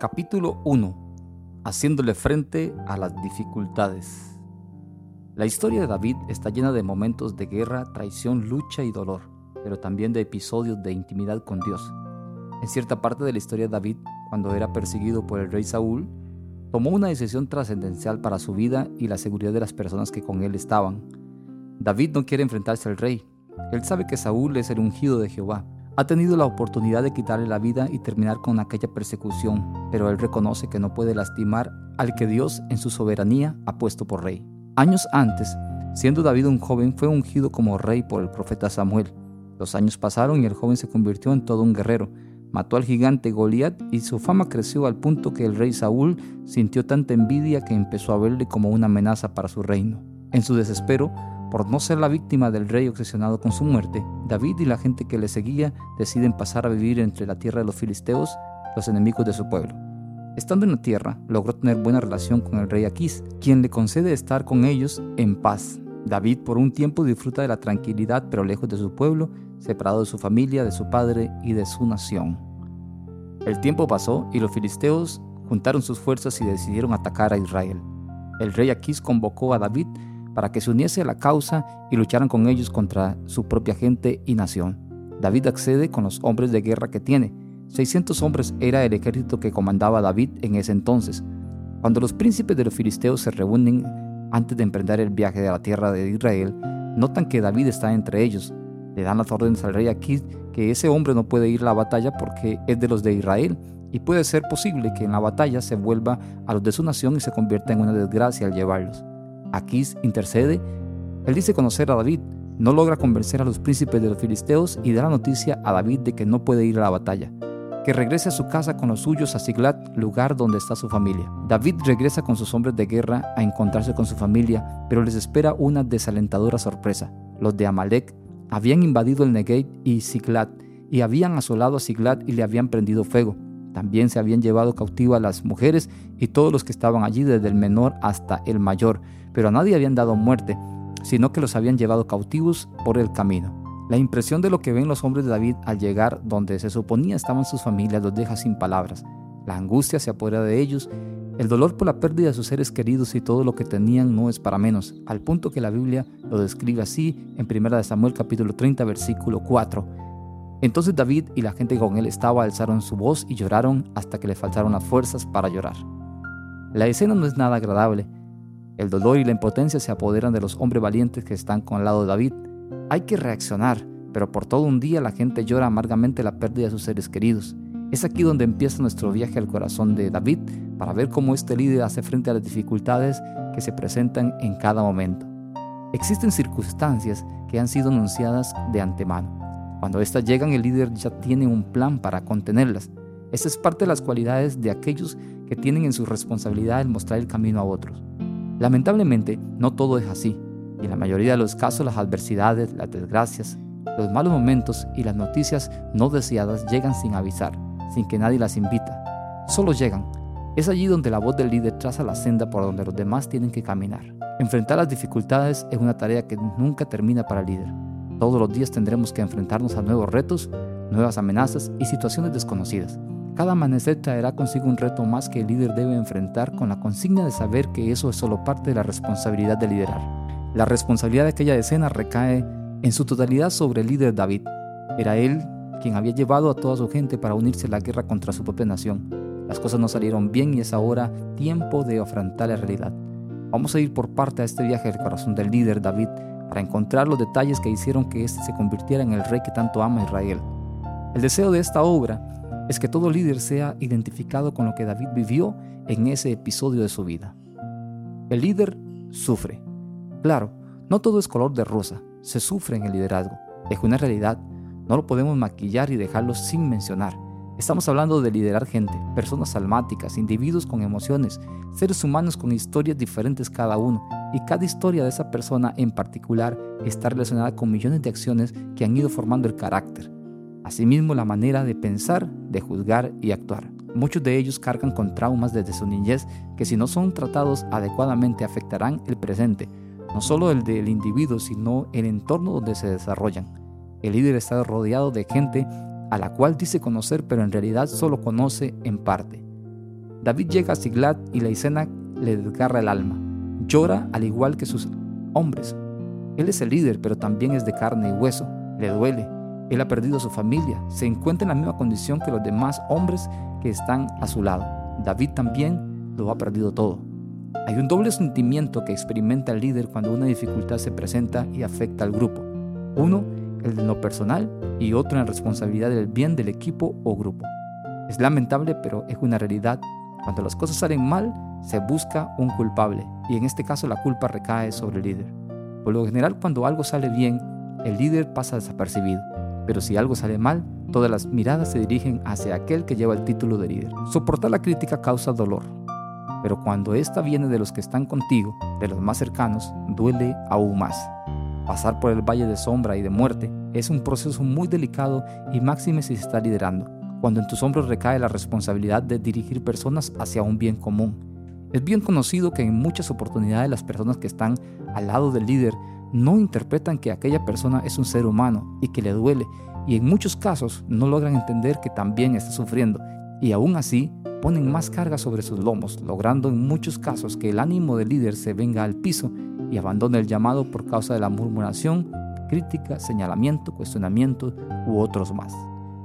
Capítulo 1. Haciéndole frente a las dificultades. La historia de David está llena de momentos de guerra, traición, lucha y dolor, pero también de episodios de intimidad con Dios. En cierta parte de la historia de David, cuando era perseguido por el rey Saúl, tomó una decisión trascendencial para su vida y la seguridad de las personas que con él estaban. David no quiere enfrentarse al rey. Él sabe que Saúl es el ungido de Jehová. Ha tenido la oportunidad de quitarle la vida y terminar con aquella persecución, pero él reconoce que no puede lastimar al que Dios en su soberanía ha puesto por rey. Años antes, siendo David un joven, fue ungido como rey por el profeta Samuel. Los años pasaron y el joven se convirtió en todo un guerrero mató al gigante Goliat y su fama creció al punto que el rey Saúl sintió tanta envidia que empezó a verle como una amenaza para su reino. En su desespero, por no ser la víctima del rey obsesionado con su muerte, David y la gente que le seguía deciden pasar a vivir entre la tierra de los filisteos, los enemigos de su pueblo. Estando en la tierra, logró tener buena relación con el rey Aquís, quien le concede estar con ellos en paz. David por un tiempo disfruta de la tranquilidad, pero lejos de su pueblo, separado de su familia, de su padre y de su nación. El tiempo pasó y los filisteos juntaron sus fuerzas y decidieron atacar a Israel. El rey Aquís convocó a David para que se uniese a la causa y lucharan con ellos contra su propia gente y nación. David accede con los hombres de guerra que tiene. 600 hombres era el ejército que comandaba David en ese entonces. Cuando los príncipes de los filisteos se reúnen antes de emprender el viaje de la tierra de Israel, notan que David está entre ellos le dan las órdenes al rey Aquís que ese hombre no puede ir a la batalla porque es de los de Israel y puede ser posible que en la batalla se vuelva a los de su nación y se convierta en una desgracia al llevarlos. Aquís intercede, él dice conocer a David, no logra convencer a los príncipes de los filisteos y da la noticia a David de que no puede ir a la batalla, que regrese a su casa con los suyos a Siglat, lugar donde está su familia. David regresa con sus hombres de guerra a encontrarse con su familia, pero les espera una desalentadora sorpresa. Los de Amalek habían invadido el Negev y Siglat, y habían asolado a Siglat y le habían prendido fuego. También se habían llevado cautivo a las mujeres y todos los que estaban allí, desde el menor hasta el mayor, pero a nadie habían dado muerte, sino que los habían llevado cautivos por el camino. La impresión de lo que ven los hombres de David al llegar donde se suponía estaban sus familias los deja sin palabras. La angustia se apodera de ellos el dolor por la pérdida de sus seres queridos y todo lo que tenían no es para menos, al punto que la Biblia lo describe así en 1 Samuel capítulo 30 versículo 4. Entonces David y la gente con él estaba alzaron su voz y lloraron hasta que le faltaron las fuerzas para llorar. La escena no es nada agradable. El dolor y la impotencia se apoderan de los hombres valientes que están con el lado de David. Hay que reaccionar, pero por todo un día la gente llora amargamente la pérdida de sus seres queridos. Es aquí donde empieza nuestro viaje al corazón de David para ver cómo este líder hace frente a las dificultades que se presentan en cada momento. Existen circunstancias que han sido anunciadas de antemano. Cuando éstas llegan, el líder ya tiene un plan para contenerlas. Esta es parte de las cualidades de aquellos que tienen en su responsabilidad el mostrar el camino a otros. Lamentablemente, no todo es así, y en la mayoría de los casos las adversidades, las desgracias, los malos momentos y las noticias no deseadas llegan sin avisar sin que nadie las invita. Solo llegan. Es allí donde la voz del líder traza la senda por donde los demás tienen que caminar. Enfrentar las dificultades es una tarea que nunca termina para el líder. Todos los días tendremos que enfrentarnos a nuevos retos, nuevas amenazas y situaciones desconocidas. Cada amanecer traerá consigo un reto más que el líder debe enfrentar con la consigna de saber que eso es solo parte de la responsabilidad de liderar. La responsabilidad de aquella escena recae en su totalidad sobre el líder David. Era él quien había llevado a toda su gente para unirse a la guerra contra su propia nación. Las cosas no salieron bien y es ahora tiempo de afrontar la realidad. Vamos a ir por parte a este viaje del corazón del líder David para encontrar los detalles que hicieron que éste se convirtiera en el rey que tanto ama Israel. El deseo de esta obra es que todo líder sea identificado con lo que David vivió en ese episodio de su vida. El líder sufre. Claro, no todo es color de rosa, se sufre en el liderazgo. Es una realidad no lo podemos maquillar y dejarlo sin mencionar. Estamos hablando de liderar gente, personas almáticas, individuos con emociones, seres humanos con historias diferentes cada uno, y cada historia de esa persona en particular está relacionada con millones de acciones que han ido formando el carácter. Asimismo, la manera de pensar, de juzgar y actuar. Muchos de ellos cargan con traumas desde su niñez que si no son tratados adecuadamente afectarán el presente, no solo el del individuo, sino el entorno donde se desarrollan. El líder está rodeado de gente a la cual dice conocer, pero en realidad solo conoce en parte. David llega a Siglat y la escena le desgarra el alma. Llora al igual que sus hombres. Él es el líder, pero también es de carne y hueso. Le duele. Él ha perdido a su familia. Se encuentra en la misma condición que los demás hombres que están a su lado. David también lo ha perdido todo. Hay un doble sentimiento que experimenta el líder cuando una dificultad se presenta y afecta al grupo. Uno, el de lo personal, y otro en la responsabilidad del bien del equipo o grupo. Es lamentable, pero es una realidad. Cuando las cosas salen mal, se busca un culpable, y en este caso la culpa recae sobre el líder. Por lo general, cuando algo sale bien, el líder pasa desapercibido, pero si algo sale mal, todas las miradas se dirigen hacia aquel que lleva el título de líder. Soportar la crítica causa dolor, pero cuando esta viene de los que están contigo, de los más cercanos, duele aún más. Pasar por el valle de sombra y de muerte es un proceso muy delicado y máxime si se está liderando, cuando en tus hombros recae la responsabilidad de dirigir personas hacia un bien común. Es bien conocido que en muchas oportunidades las personas que están al lado del líder no interpretan que aquella persona es un ser humano y que le duele, y en muchos casos no logran entender que también está sufriendo, y aún así ponen más carga sobre sus lomos, logrando en muchos casos que el ánimo del líder se venga al piso y abandone el llamado por causa de la murmuración, crítica, señalamiento, cuestionamiento u otros más.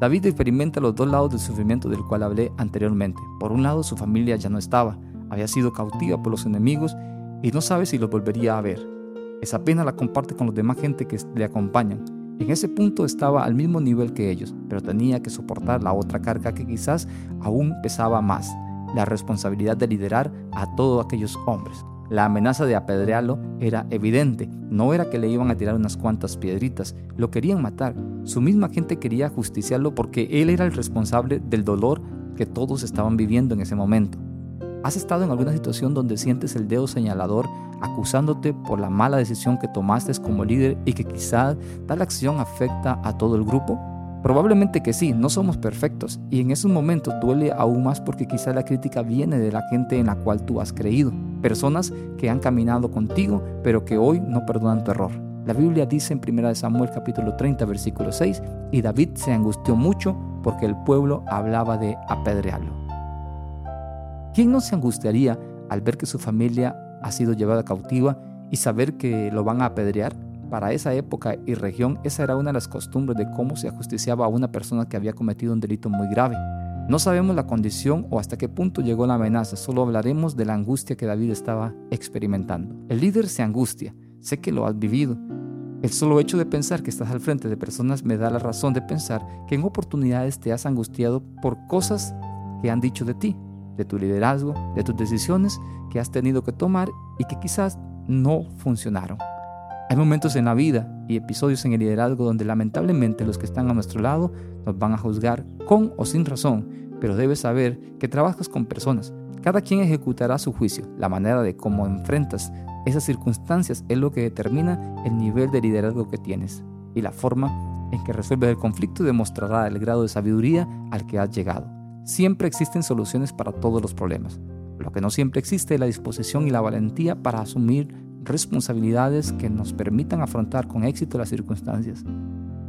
David experimenta los dos lados del sufrimiento del cual hablé anteriormente. Por un lado, su familia ya no estaba, había sido cautiva por los enemigos y no sabe si los volvería a ver. Esa pena la comparte con los demás gente que le acompañan. En ese punto estaba al mismo nivel que ellos, pero tenía que soportar la otra carga que quizás aún pesaba más, la responsabilidad de liderar a todos aquellos hombres. La amenaza de apedrearlo era evidente, no era que le iban a tirar unas cuantas piedritas, lo querían matar. Su misma gente quería justiciarlo porque él era el responsable del dolor que todos estaban viviendo en ese momento. ¿Has estado en alguna situación donde sientes el dedo señalador acusándote por la mala decisión que tomaste como líder y que quizá tal acción afecta a todo el grupo? Probablemente que sí, no somos perfectos y en esos momentos duele aún más porque quizá la crítica viene de la gente en la cual tú has creído, personas que han caminado contigo pero que hoy no perdonan tu error. La Biblia dice en 1 Samuel capítulo 30 versículo 6, y David se angustió mucho porque el pueblo hablaba de apedrearlo. ¿Quién no se angustiaría al ver que su familia ha sido llevada cautiva y saber que lo van a apedrear? Para esa época y región, esa era una de las costumbres de cómo se ajusticiaba a una persona que había cometido un delito muy grave. No sabemos la condición o hasta qué punto llegó la amenaza, solo hablaremos de la angustia que David estaba experimentando. El líder se angustia, sé que lo has vivido. El solo hecho de pensar que estás al frente de personas me da la razón de pensar que en oportunidades te has angustiado por cosas que han dicho de ti, de tu liderazgo, de tus decisiones que has tenido que tomar y que quizás no funcionaron. Hay momentos en la vida y episodios en el liderazgo donde lamentablemente los que están a nuestro lado nos van a juzgar con o sin razón, pero debes saber que trabajas con personas. Cada quien ejecutará su juicio. La manera de cómo enfrentas esas circunstancias es lo que determina el nivel de liderazgo que tienes y la forma en que resuelves el conflicto demostrará el grado de sabiduría al que has llegado. Siempre existen soluciones para todos los problemas. Lo que no siempre existe es la disposición y la valentía para asumir responsabilidades que nos permitan afrontar con éxito las circunstancias.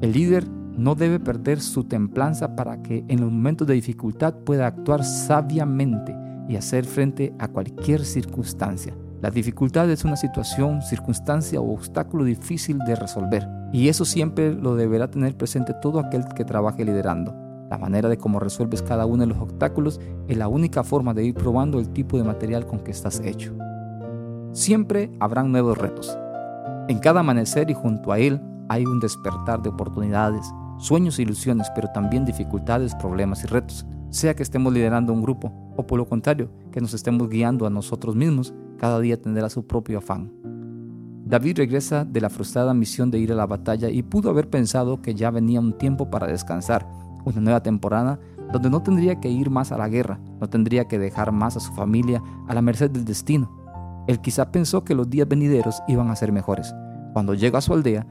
El líder no debe perder su templanza para que en los momentos de dificultad pueda actuar sabiamente y hacer frente a cualquier circunstancia. La dificultad es una situación, circunstancia o obstáculo difícil de resolver y eso siempre lo deberá tener presente todo aquel que trabaje liderando. La manera de cómo resuelves cada uno de los obstáculos es la única forma de ir probando el tipo de material con que estás hecho. Siempre habrán nuevos retos. En cada amanecer y junto a él hay un despertar de oportunidades, sueños e ilusiones, pero también dificultades, problemas y retos. Sea que estemos liderando un grupo o por lo contrario, que nos estemos guiando a nosotros mismos, cada día tendrá su propio afán. David regresa de la frustrada misión de ir a la batalla y pudo haber pensado que ya venía un tiempo para descansar, una nueva temporada donde no tendría que ir más a la guerra, no tendría que dejar más a su familia a la merced del destino. Él quizá pensó que los días venideros iban a ser mejores. Cuando llega a su aldea,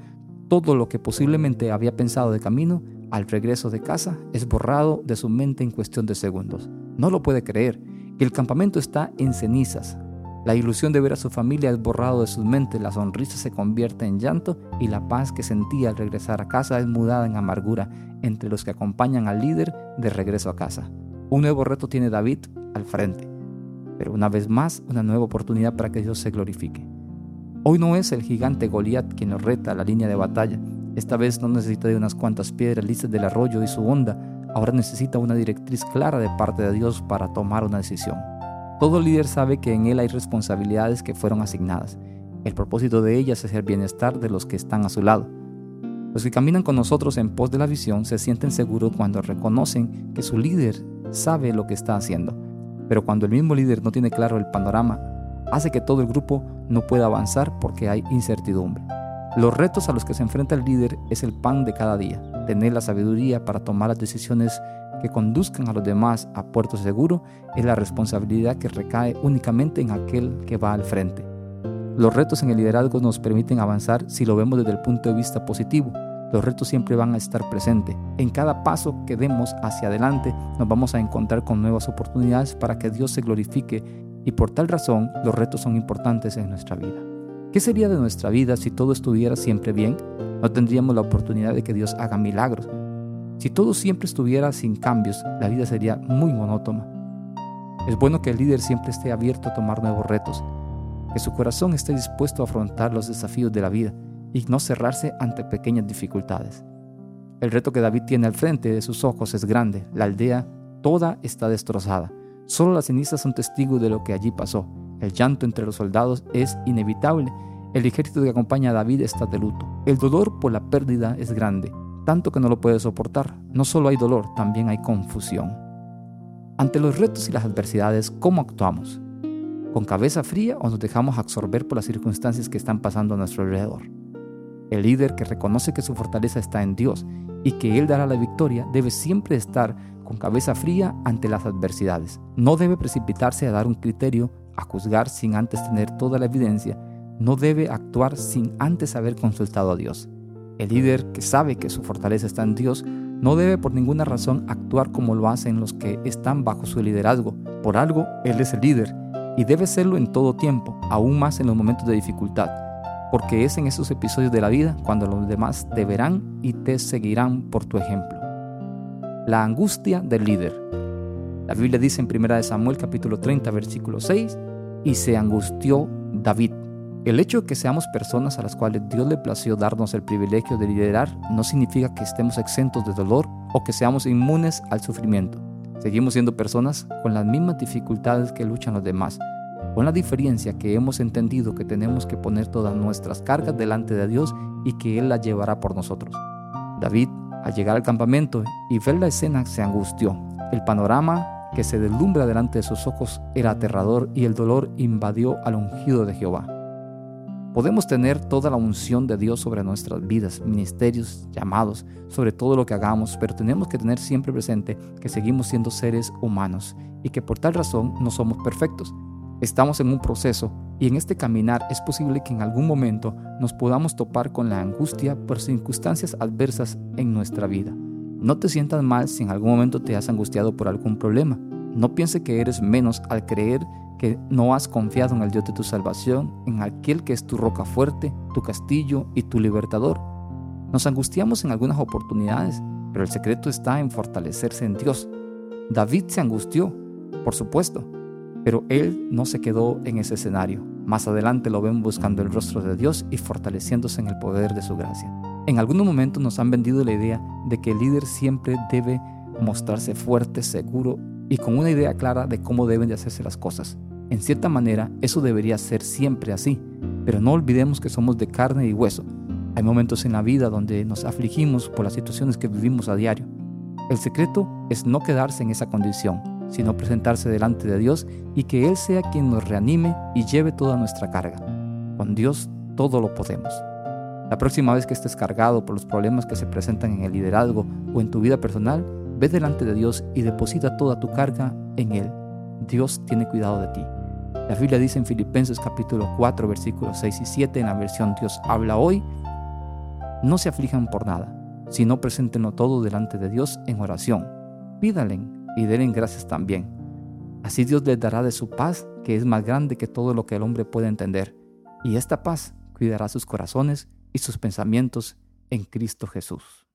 todo lo que posiblemente había pensado de camino al regreso de casa es borrado de su mente en cuestión de segundos. No lo puede creer, el campamento está en cenizas. La ilusión de ver a su familia es borrado de sus mentes, la sonrisa se convierte en llanto y la paz que sentía al regresar a casa es mudada en amargura entre los que acompañan al líder de regreso a casa. Un nuevo reto tiene David al frente. pero una vez más una nueva oportunidad para que Dios se glorifique. Hoy no es el gigante Goliat quien nos reta a la línea de batalla. Esta vez no necesita de unas cuantas piedras listas del arroyo y su onda, ahora necesita una directriz clara de parte de Dios para tomar una decisión. Todo líder sabe que en él hay responsabilidades que fueron asignadas. El propósito de ellas es el bienestar de los que están a su lado. Los que caminan con nosotros en pos de la visión se sienten seguros cuando reconocen que su líder sabe lo que está haciendo. Pero cuando el mismo líder no tiene claro el panorama, hace que todo el grupo no pueda avanzar porque hay incertidumbre. Los retos a los que se enfrenta el líder es el pan de cada día, tener la sabiduría para tomar las decisiones que conduzcan a los demás a puerto seguro es la responsabilidad que recae únicamente en aquel que va al frente. Los retos en el liderazgo nos permiten avanzar si lo vemos desde el punto de vista positivo. Los retos siempre van a estar presentes. En cada paso que demos hacia adelante nos vamos a encontrar con nuevas oportunidades para que Dios se glorifique y por tal razón los retos son importantes en nuestra vida. ¿Qué sería de nuestra vida si todo estuviera siempre bien? No tendríamos la oportunidad de que Dios haga milagros. Si todo siempre estuviera sin cambios, la vida sería muy monótona. Es bueno que el líder siempre esté abierto a tomar nuevos retos, que su corazón esté dispuesto a afrontar los desafíos de la vida y no cerrarse ante pequeñas dificultades. El reto que David tiene al frente de sus ojos es grande, la aldea toda está destrozada, solo las cenizas son testigos de lo que allí pasó, el llanto entre los soldados es inevitable, el ejército que acompaña a David está de luto, el dolor por la pérdida es grande, tanto que no lo puede soportar, no solo hay dolor, también hay confusión. Ante los retos y las adversidades, ¿cómo actuamos? ¿Con cabeza fría o nos dejamos absorber por las circunstancias que están pasando a nuestro alrededor? El líder que reconoce que su fortaleza está en Dios y que Él dará la victoria debe siempre estar con cabeza fría ante las adversidades. No debe precipitarse a dar un criterio, a juzgar sin antes tener toda la evidencia. No debe actuar sin antes haber consultado a Dios. El líder que sabe que su fortaleza está en Dios no debe por ninguna razón actuar como lo hacen los que están bajo su liderazgo. Por algo, Él es el líder y debe serlo en todo tiempo, aún más en los momentos de dificultad porque es en esos episodios de la vida cuando los demás deberán y te seguirán por tu ejemplo. La angustia del líder. La Biblia dice en 1 Samuel capítulo 30 versículo 6, y se angustió David. El hecho de que seamos personas a las cuales Dios le plació darnos el privilegio de liderar no significa que estemos exentos de dolor o que seamos inmunes al sufrimiento. Seguimos siendo personas con las mismas dificultades que luchan los demás, con la diferencia que hemos entendido que tenemos que poner todas nuestras cargas delante de Dios y que Él las llevará por nosotros. David, al llegar al campamento y ver la escena, se angustió. El panorama que se deslumbra delante de sus ojos era aterrador y el dolor invadió al ungido de Jehová. Podemos tener toda la unción de Dios sobre nuestras vidas, ministerios, llamados, sobre todo lo que hagamos, pero tenemos que tener siempre presente que seguimos siendo seres humanos y que por tal razón no somos perfectos. Estamos en un proceso y en este caminar es posible que en algún momento nos podamos topar con la angustia por circunstancias adversas en nuestra vida. No te sientas mal si en algún momento te has angustiado por algún problema. No piense que eres menos al creer que no has confiado en el Dios de tu salvación, en aquel que es tu roca fuerte, tu castillo y tu libertador. Nos angustiamos en algunas oportunidades, pero el secreto está en fortalecerse en Dios. David se angustió, por supuesto, pero él no se quedó en ese escenario. Más adelante lo ven buscando el rostro de Dios y fortaleciéndose en el poder de su gracia. En algunos momentos nos han vendido la idea de que el líder siempre debe mostrarse fuerte, seguro y con una idea clara de cómo deben de hacerse las cosas. En cierta manera, eso debería ser siempre así, pero no olvidemos que somos de carne y hueso. Hay momentos en la vida donde nos afligimos por las situaciones que vivimos a diario. El secreto es no quedarse en esa condición, sino presentarse delante de Dios y que Él sea quien nos reanime y lleve toda nuestra carga. Con Dios todo lo podemos. La próxima vez que estés cargado por los problemas que se presentan en el liderazgo o en tu vida personal, ve delante de Dios y deposita toda tu carga en Él. Dios tiene cuidado de ti. La Biblia dice en Filipenses capítulo 4 versículos 6 y 7 en la versión Dios habla hoy, no se aflijan por nada, sino preséntenlo todo delante de Dios en oración. Pídale y den gracias también. Así Dios les dará de su paz, que es más grande que todo lo que el hombre puede entender, y esta paz cuidará sus corazones y sus pensamientos en Cristo Jesús.